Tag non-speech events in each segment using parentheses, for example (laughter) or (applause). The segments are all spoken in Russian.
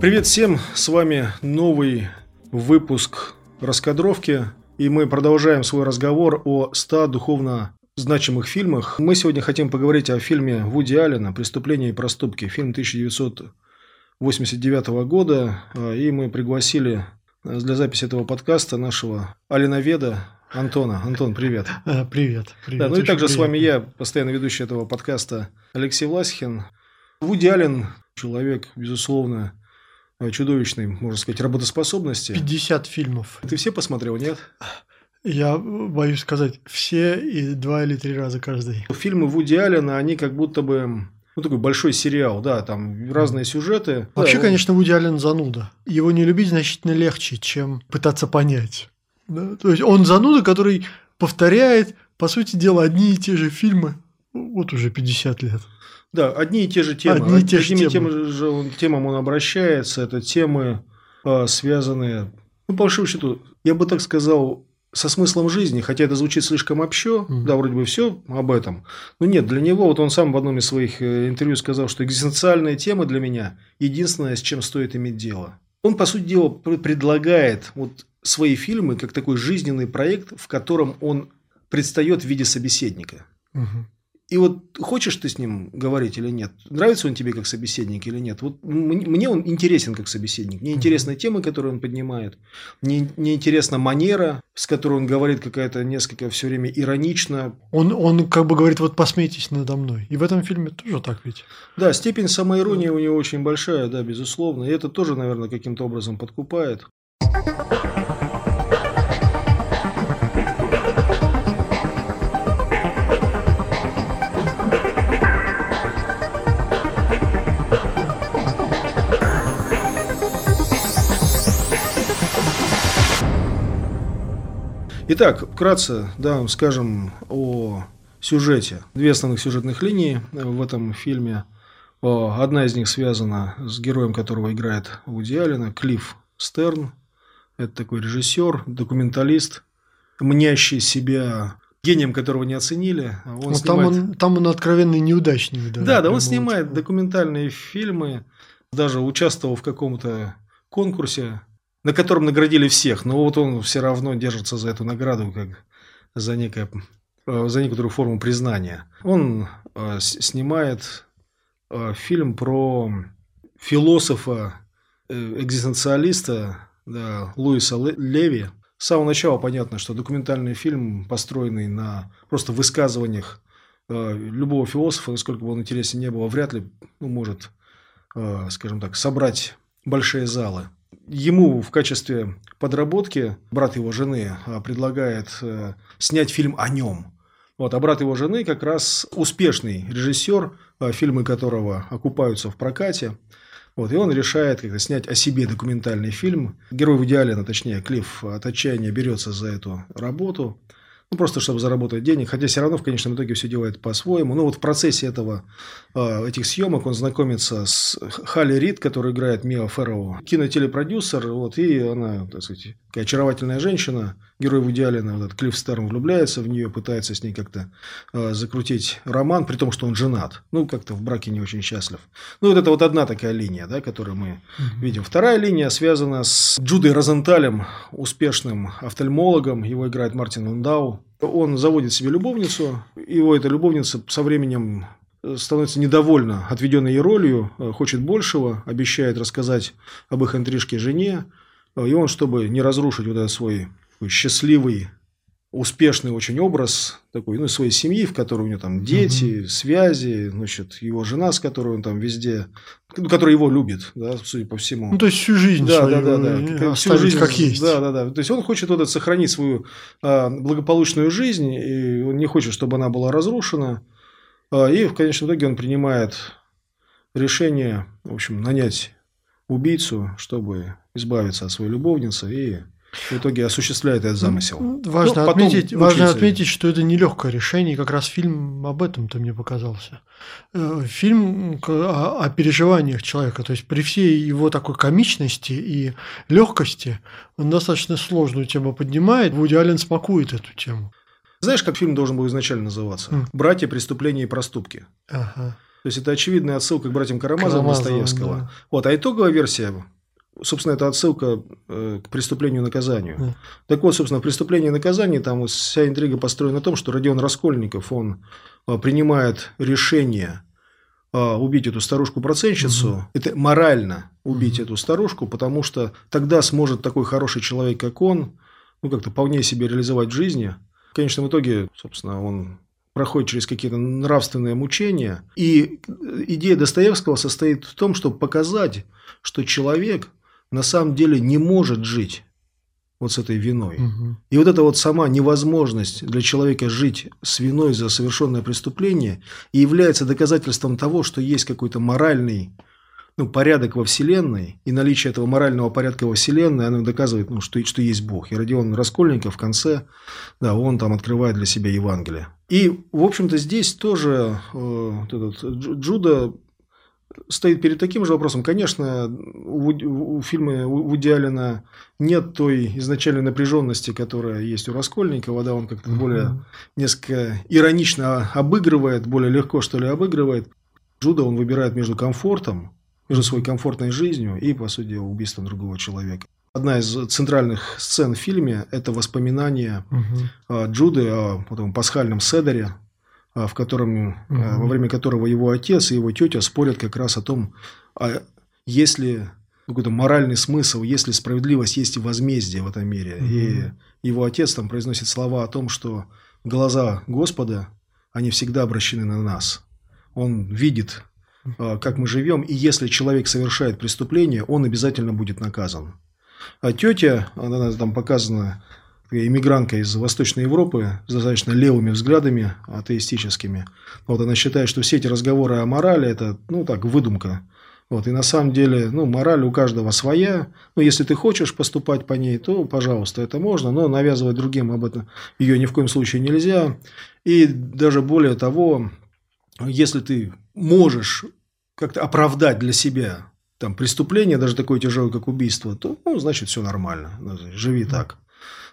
Привет всем, с вами новый выпуск раскадровки, и мы продолжаем свой разговор о 100 духовно значимых фильмах. Мы сегодня хотим поговорить о фильме Вуди Аллена «Преступления и проступки», фильм 1989 года, и мы пригласили для записи этого подкаста нашего Алиноведа Антона. Антон, привет. (laughs) А, привет. привет да, ну и также приятно. с вами я, постоянно ведущий этого подкаста Алексей Власихин. Вуди Аллен, человек, безусловно, чудовищной, можно сказать, работоспособности. 50 фильмов. Ты все посмотрел, нет? (laughs) Я боюсь сказать, все и два или три раза каждый. Фильмы Вуди Аллена, они как будто бы ну, такой большой сериал, да, там разные сюжеты. Вообще, да, конечно, Вуди Аллен зануда. Его не любить значительно легче, чем пытаться понять. Да? То есть, он зануда, который повторяет, по сути дела, одни и те же фильмы вот уже 50 лет. Да, одни и те же темы. Одни и те же темы. Темы, же он, темам он обращается. Это темы, а, связанные, ну, по большому счету, я бы так сказал, со смыслом жизни, хотя это звучит слишком общо, mm. да, вроде бы все об этом. Но нет, для него, вот он сам в одном из своих э, интервью сказал, что экзистенциальная тема для меня единственное, с чем стоит иметь дело. Он, по сути дела, предлагает вот свои фильмы как такой жизненный проект, в котором он предстает в виде собеседника. Угу. И вот хочешь ты с ним говорить или нет? Нравится он тебе как собеседник или нет? Вот мне он интересен как собеседник. Мне интересны темы, которые он поднимает. Мне, мне интересна манера, с которой он говорит какая-то несколько все время иронично. Он, он как бы говорит, вот посмейтесь надо мной. И в этом фильме тоже так ведь. Да, степень самоиронии у него очень большая, да, безусловно. И это тоже, наверное, каким-то образом подкупает. Итак, вкратце, да, скажем о сюжете. Две основных сюжетных линии в этом фильме. Одна из них связана с героем, которого играет Вуди Аллена, Клифф Стерн. Это такой режиссер, документалист, мнящий себя гением, которого не оценили. Он ну, снимает... там, он, там он откровенный неудачник. Да, да, да он снимает документальные фильмы, даже участвовал в каком-то конкурсе на котором наградили всех, но вот он все равно держится за эту награду, как за, некое, э, за некоторую форму признания. Он э, снимает э, фильм про философа, экзистенциалиста да, Луиса Леви. С самого начала понятно, что документальный фильм, построенный на просто высказываниях любого философа, насколько бы он интересен не был, вряд ли ну, может, скажем так, собрать большие залы. Ему в качестве подработки брат его жены а, предлагает э, снять фильм о нем. Вот, а брат его жены как раз успешный режиссер, а, фильмы которого окупаются в прокате. Вот, и он решает как-то снять о себе документальный фильм. Герой в идеале, ну, точнее, Клифф от отчаяния берется за эту работу ну, просто чтобы заработать денег, хотя все равно в конечном итоге все делает по-своему. Ну, вот в процессе этого, а, этих съемок он знакомится с Халли Рид, которая играет Миа Ферроу, кинотелепродюсер, вот, и она, так сказать, такая очаровательная женщина, герой в идеале, вот этот Клифф Стерн влюбляется в нее, пытается с ней как-то э, закрутить роман, при том, что он женат, ну, как-то в браке не очень счастлив. Ну, вот это вот одна такая линия, да, которую мы mm-hmm. видим. Вторая линия связана с Джудой Розенталем, успешным офтальмологом, его играет Мартин Ландау, он заводит себе любовницу, его эта любовница со временем становится недовольна отведенной ей ролью, э, хочет большего, обещает рассказать об их интрижке жене. И он, чтобы не разрушить вот этот свой счастливый, успешный очень образ такой, ну, своей семьи, в которой у него там дети, угу. связи, значит, его жена, с которой он там везде, ну, которая его любит, да, судя по всему. Ну, то есть всю жизнь да, свою да, да, да. всю жизнь как есть. Да, да, да. То есть он хочет вот это, сохранить свою а, благополучную жизнь, и он не хочет, чтобы она была разрушена. А, и в конечном итоге он принимает решение, в общем, нанять убийцу, чтобы избавиться от своей любовницы и в итоге осуществляет этот замысел. Важно, ну, отметить, важно отметить, что это нелегкое решение, и как раз фильм об этом-то мне показался. Э, фильм о, о переживаниях человека, то есть при всей его такой комичности и легкости он достаточно сложную тему поднимает. Вуди Аллен смакует эту тему. Знаешь, как фильм должен был изначально называться? Mm. «Братья, преступления и проступки». Ага. То есть это очевидная отсылка к братьям Карамазовым Карамазовым Достоевского. Да. Вот, а итоговая версия собственно, это отсылка э, к преступлению и наказанию. Mm. Так вот, собственно, преступление и наказание, там вся интрига построена на том, что Родион Раскольников, он э, принимает решение э, убить эту старушку-процентщицу. Mm-hmm. Это морально убить mm-hmm. эту старушку, потому что тогда сможет такой хороший человек, как он, ну, как-то вполне себе реализовать в жизни. В конечном итоге, собственно, он проходит через какие-то нравственные мучения. И идея Достоевского состоит в том, чтобы показать, что человек на самом деле не может жить вот с этой виной. Угу. И вот эта вот сама невозможность для человека жить с виной за совершенное преступление и является доказательством того, что есть какой-то моральный ну, порядок во Вселенной, и наличие этого морального порядка во Вселенной, оно доказывает, ну, что, что есть Бог. И Родион Раскольников в конце, да, он там открывает для себя Евангелие. И, в общем-то, здесь тоже э, вот этот Джуда стоит перед таким же вопросом. Конечно, у, у фильма Вуди Аллена нет той изначальной напряженности, которая есть у Раскольникова, да, он как-то mm-hmm. более несколько иронично обыгрывает, более легко, что ли, обыгрывает. Джуда он выбирает между комфортом, между своей комфортной жизнью и, по сути, убийством другого человека. Одна из центральных сцен в фильме – это воспоминания угу. Джуды о потом, пасхальном седере, в котором, угу. во время которого его отец и его тетя спорят как раз о том, а есть ли какой-то моральный смысл, есть ли справедливость, есть ли возмездие в этом мире. Угу. И его отец там произносит слова о том, что глаза Господа, они всегда обращены на нас. Он видит, как мы живем, и если человек совершает преступление, он обязательно будет наказан. А тетя, она там показана иммигрантка из Восточной Европы с достаточно левыми взглядами атеистическими. Вот она считает, что все эти разговоры о морали – это, ну, так, выдумка. Вот, и на самом деле, ну, мораль у каждого своя. Ну, если ты хочешь поступать по ней, то, пожалуйста, это можно, но навязывать другим об этом ее ни в коем случае нельзя. И даже более того, если ты можешь как-то оправдать для себя там преступление, даже такое тяжелое, как убийство, то, ну, значит, все нормально. Живи так.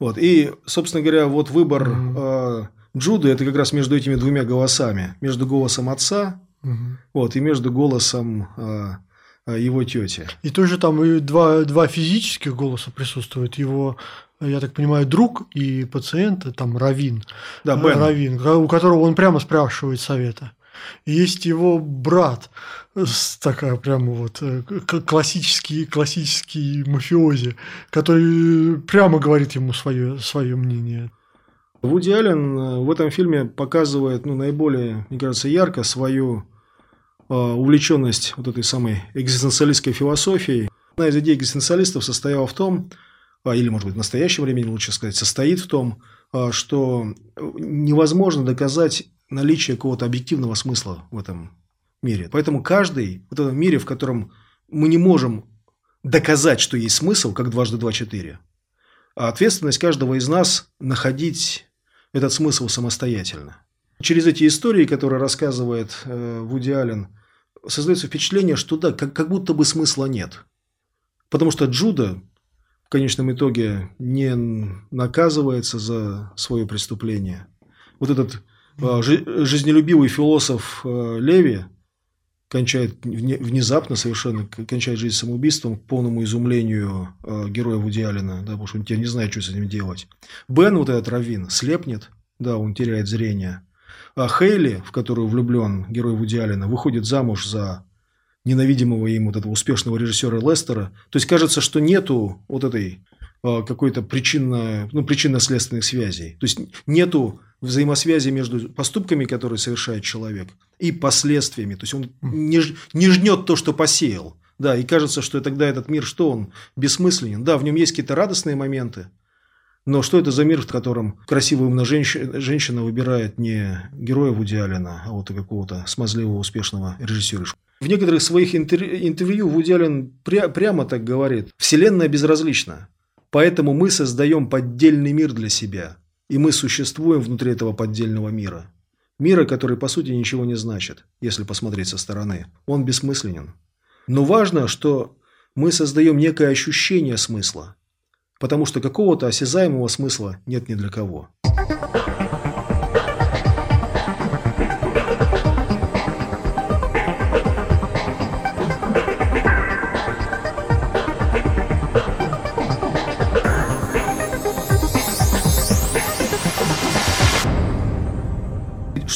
Вот. И, собственно говоря, вот выбор mm-hmm. э, Джуды это как раз между этими двумя голосами. Между голосом отца mm-hmm. вот, и между голосом э, его тети. И тоже там и два, два физических голоса присутствуют. Его, я так понимаю, друг и пациент, там Равин. Да, Бен. Равин, у которого он прямо спрашивает совета. Есть его брат, такая прямо вот э, классический, классический мафиози, который прямо говорит ему свое, свое мнение. Вуди Аллен э, в этом фильме показывает ну, наиболее, мне кажется, ярко свою э, увлеченность вот этой самой экзистенциалистской философией. Одна из идей экзистенциалистов состояла в том, а, или, может быть, в настоящем времени, лучше сказать, состоит в том, что невозможно доказать наличие какого-то объективного смысла в этом мире. Поэтому каждый в этом мире, в котором мы не можем доказать, что есть смысл, как дважды два – четыре, а ответственность каждого из нас находить этот смысл самостоятельно. Через эти истории, которые рассказывает э, Вуди Аллен, создается впечатление, что да, как, как будто бы смысла нет. Потому что Джуда в конечном итоге не наказывается за свое преступление. Вот этот жизнелюбивый философ э, Леви – кончает внезапно совершенно, кончает жизнь самоубийством к полному изумлению э, героя Вуди да, потому что он теперь не знает, что с этим делать. Бен, вот этот Равин, слепнет, да, он теряет зрение. А Хейли, в которую влюблен герой Вуди выходит замуж за ненавидимого им вот этого успешного режиссера Лестера. То есть кажется, что нету вот этой э, какой-то причинно, ну, причинно-следственных связей. То есть нету взаимосвязи между поступками, которые совершает человек, и последствиями. То есть он не, не жнет то, что посеял. Да, и кажется, что тогда этот мир, что он бессмысленен. Да, в нем есть какие-то радостные моменты, но что это за мир, в котором красивая умная женщина, женщина выбирает не героя Вуди Аллена, а вот какого-то смазливого успешного режиссера? В некоторых своих интервью Вуди Аллен пря- прямо так говорит. Вселенная безразлична. Поэтому мы создаем поддельный мир для себя. И мы существуем внутри этого поддельного мира. Мира, который по сути ничего не значит, если посмотреть со стороны. Он бессмысленен. Но важно, что мы создаем некое ощущение смысла. Потому что какого-то осязаемого смысла нет ни для кого.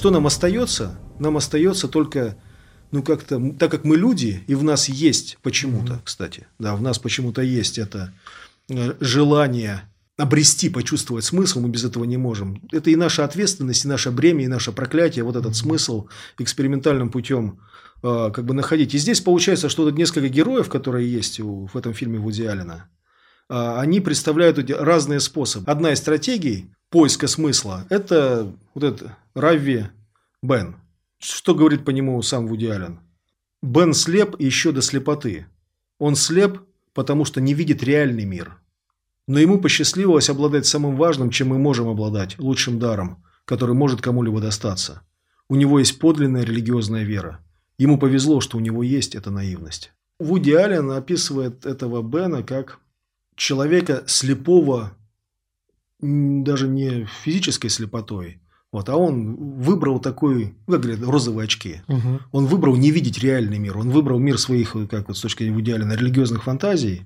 Что нам остается? Нам остается только, ну как-то, так как мы люди, и в нас есть почему-то, кстати, да, в нас почему-то есть это э, желание обрести, почувствовать смысл, мы без этого не можем. Это и наша ответственность, и наше бремя, и наше проклятие, вот этот смысл экспериментальным путем э, как бы находить. И здесь получается, что вот несколько героев, которые есть в этом фильме Вуди Аллена, э, они представляют разные способы. Одна из стратегий поиска смысла – это вот этот Равви Бен. Что говорит по нему сам Вуди Аллен? Бен слеп еще до слепоты. Он слеп, потому что не видит реальный мир. Но ему посчастливилось обладать самым важным, чем мы можем обладать, лучшим даром, который может кому-либо достаться. У него есть подлинная религиозная вера. Ему повезло, что у него есть эта наивность. Вуди Аллен описывает этого Бена как человека слепого даже не физической слепотой, вот, а он выбрал такой, как говорят, розовые очки. Угу. Он выбрал не видеть реальный мир. Он выбрал мир своих, как вот с точки зрения идеально религиозных фантазий.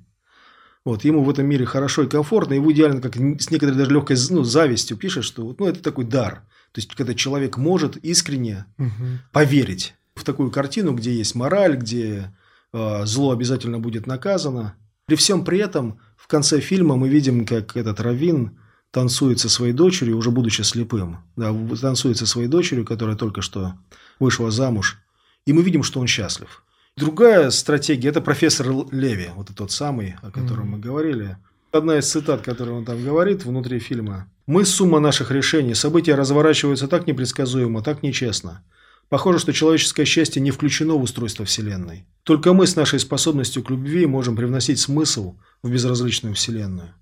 Вот, ему в этом мире хорошо и комфортно, и идеально как с некоторой даже легкой ну, завистью пишет, что ну, это такой дар. То есть, когда человек может искренне угу. поверить в такую картину, где есть мораль, где э, зло обязательно будет наказано. При всем при этом в конце фильма мы видим, как этот Равин танцует со своей дочерью, уже будучи слепым. Да, танцует со своей дочерью, которая только что вышла замуж. И мы видим, что он счастлив. Другая стратегия – это профессор Леви, вот тот самый, о котором mm-hmm. мы говорили. Одна из цитат, которую он там говорит внутри фильма. «Мы – сумма наших решений. События разворачиваются так непредсказуемо, так нечестно. Похоже, что человеческое счастье не включено в устройство Вселенной. Только мы с нашей способностью к любви можем привносить смысл в безразличную Вселенную.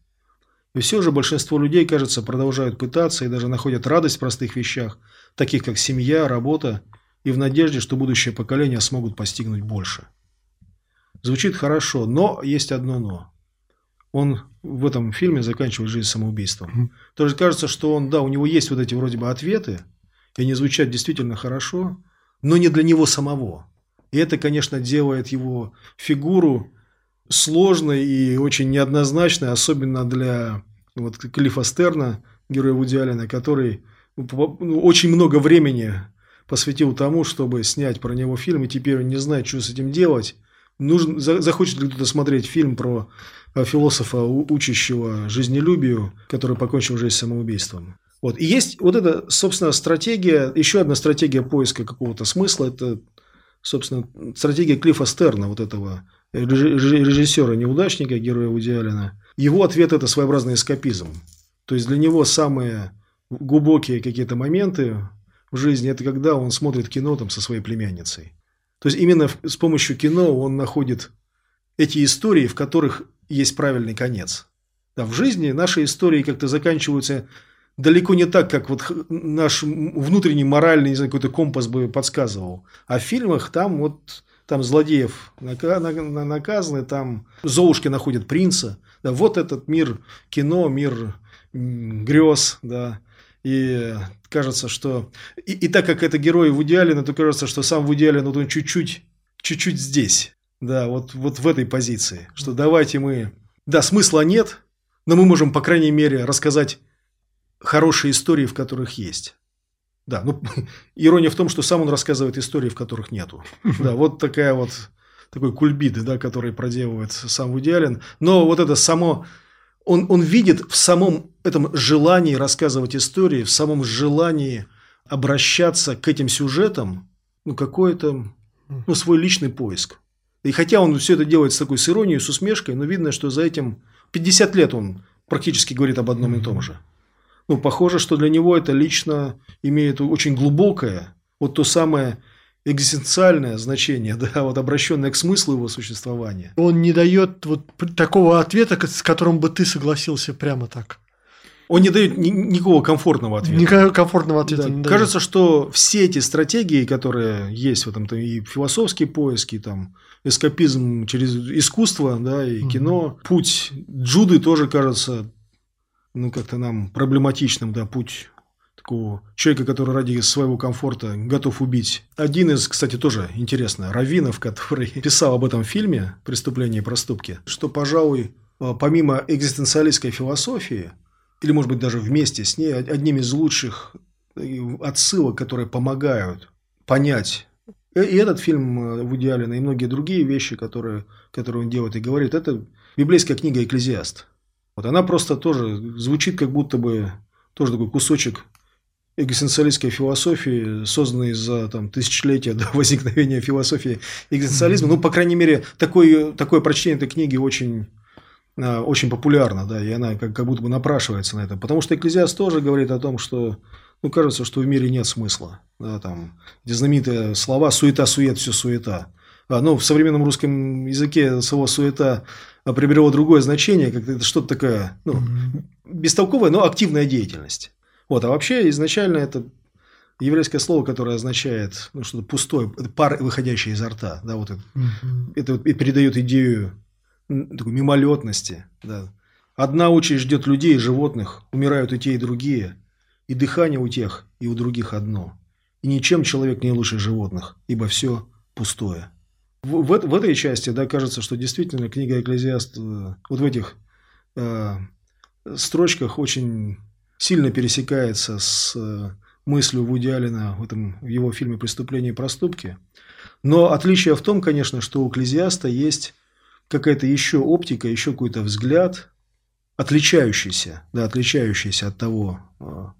И все же большинство людей, кажется, продолжают пытаться и даже находят радость в простых вещах, таких как семья, работа, и в надежде, что будущее поколение смогут постигнуть больше. Звучит хорошо, но есть одно но. Он в этом фильме заканчивает жизнь самоубийством. То есть кажется, что он, да, у него есть вот эти вроде бы ответы, и они звучат действительно хорошо, но не для него самого. И это, конечно, делает его фигуру сложной и очень неоднозначной, особенно для вот, Клиффа Стерна, героя Вуди Аллена, который ну, очень много времени посвятил тому, чтобы снять про него фильм, и теперь он не знает, что с этим делать. Нужен, захочет ли кто-то смотреть фильм про философа, учащего жизнелюбию, который покончил жизнь самоубийством. Вот. И есть вот эта, собственно, стратегия, еще одна стратегия поиска какого-то смысла, это, собственно, стратегия Клиффа Стерна, вот этого режиссера-неудачника, героя Вуди Аллена, его ответ – это своеобразный эскапизм. То есть, для него самые глубокие какие-то моменты в жизни – это когда он смотрит кино там со своей племянницей. То есть, именно с помощью кино он находит эти истории, в которых есть правильный конец. Да, в жизни наши истории как-то заканчиваются далеко не так, как вот наш внутренний моральный не знаю, какой-то компас бы подсказывал. А в фильмах там вот там злодеев наказаны, там Золушки находят принца. Да, вот этот мир кино, мир грез, да. И кажется, что... И, и так как это герой Вуди Аллена, то кажется, что сам Вуди Аллен, вот он чуть-чуть, чуть-чуть здесь. Да, вот, вот в этой позиции. Что давайте мы... Да, смысла нет, но мы можем, по крайней мере, рассказать хорошие истории, в которых есть. Да, ну, (laughs) ирония в том, что сам он рассказывает истории, в которых нету. Да, вот такая вот такой кульбит, да, который проделывает сам Вуди Аллен. Но вот это само, он, он видит в самом этом желании рассказывать истории, в самом желании обращаться к этим сюжетам, ну, какой-то, ну, свой личный поиск. И хотя он все это делает с такой с иронией, с усмешкой, но видно, что за этим 50 лет он практически говорит об одном и том же ну, похоже, что для него это лично имеет очень глубокое, вот то самое экзистенциальное значение, (laughs) да, вот обращенное к смыслу его существования. Он не дает вот такого ответа, с которым бы ты согласился прямо так. Он не дает ни, никакого комфортного ответа. Никакого комфортного ответа да. не дает. Кажется, что все эти стратегии, которые есть в этом, -то, и философские поиски, там, эскапизм через искусство, да, и угу. кино, путь Джуды тоже кажется, ну, как-то нам проблематичным, да, путь такого человека, который ради своего комфорта готов убить. Один из, кстати, тоже интересно, Равинов, который (laughs) писал об этом фильме «Преступление и проступки», что, пожалуй, помимо экзистенциалистской философии, или, может быть, даже вместе с ней, одним из лучших э, отсылок, которые помогают понять и этот фильм э, в идеале, и многие другие вещи, которые, которые он делает и говорит, это библейская книга «Экклезиаст». Вот она просто тоже звучит как будто бы тоже такой кусочек экзистенциалистской философии, созданной за там, тысячелетия до (laughs) возникновения философии экзистенциализма. Ну, по крайней мере, такое, такое прочтение этой книги очень а, очень популярна, да, и она как, как будто бы напрашивается на это. Потому что Экклезиаст тоже говорит о том, что, ну, кажется, что в мире нет смысла. Да, там, где знаменитые слова «суета-сует, все суета». А, ну, в современном русском языке слово «суета» приобрело другое значение, как это что-то такое, ну, бестолковая, но активная деятельность. Вот, а вообще изначально это еврейское слово, которое означает ну, что-то пустое, пар, выходящий изо рта, да, вот это, угу. это передает идею такой мимолетности. Да. Одна очередь ждет людей животных, умирают и те, и другие, и дыхание у тех, и у других одно. И ничем человек не лучше животных, ибо все пустое. В, в, этой части, да, кажется, что действительно книга Экклезиаст э, вот в этих э, строчках очень сильно пересекается с э, мыслью Вуди Аллена в, этом, в его фильме «Преступление и проступки». Но отличие в том, конечно, что у Экклезиаста есть какая-то еще оптика, еще какой-то взгляд, отличающийся, да, отличающийся от того, а,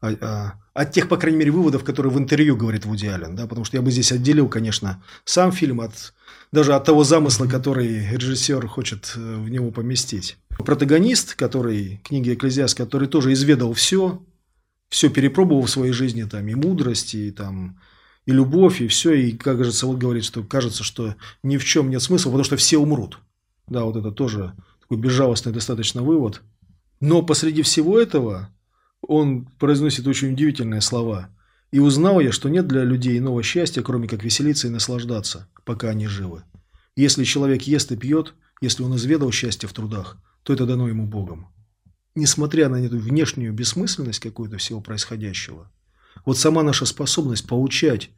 от тех, по крайней мере, выводов, которые в интервью говорит Вуди Аллен, да, потому что я бы здесь отделил, конечно, сам фильм от даже от того замысла, который режиссер хочет э, в него поместить. Протагонист, который, книги Экклезиаст, который тоже изведал все, все перепробовал в своей жизни, там, и мудрость, и там, и любовь, и все. И, как кажется, вот говорит, что кажется, что ни в чем нет смысла, потому что все умрут. Да, вот это тоже такой безжалостный достаточно вывод. Но посреди всего этого он произносит очень удивительные слова. И узнал я, что нет для людей иного счастья, кроме как веселиться и наслаждаться, пока они живы. Если человек ест и пьет, если он изведал счастье в трудах, то это дано ему Богом. Несмотря на эту внешнюю бессмысленность какую-то всего происходящего, вот сама наша способность получать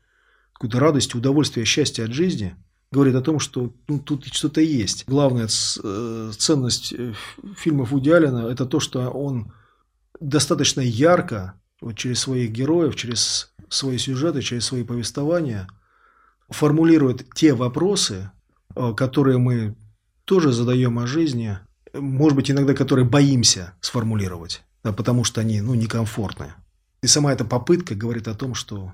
какую-то радость, удовольствие, счастье от жизни говорит о том, что ну, тут что-то есть. Главная э, ценность э, фильмов Вуди Аллена – это то, что он достаточно ярко, вот через своих героев, через свои сюжеты, через свои повествования формулирует те вопросы, э, которые мы тоже задаем о жизни, может быть, иногда которые боимся сформулировать, да, потому что они ну, некомфортны. И сама эта попытка говорит о том, что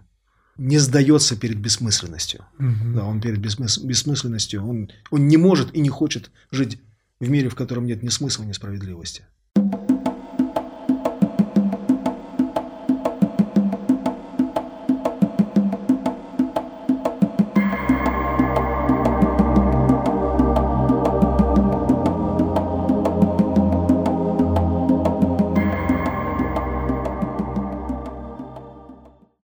не сдается перед бессмысленностью. Угу. Да, он перед бессмыс... бессмысленностью, он, он не может и не хочет жить в мире, в котором нет ни смысла, ни справедливости.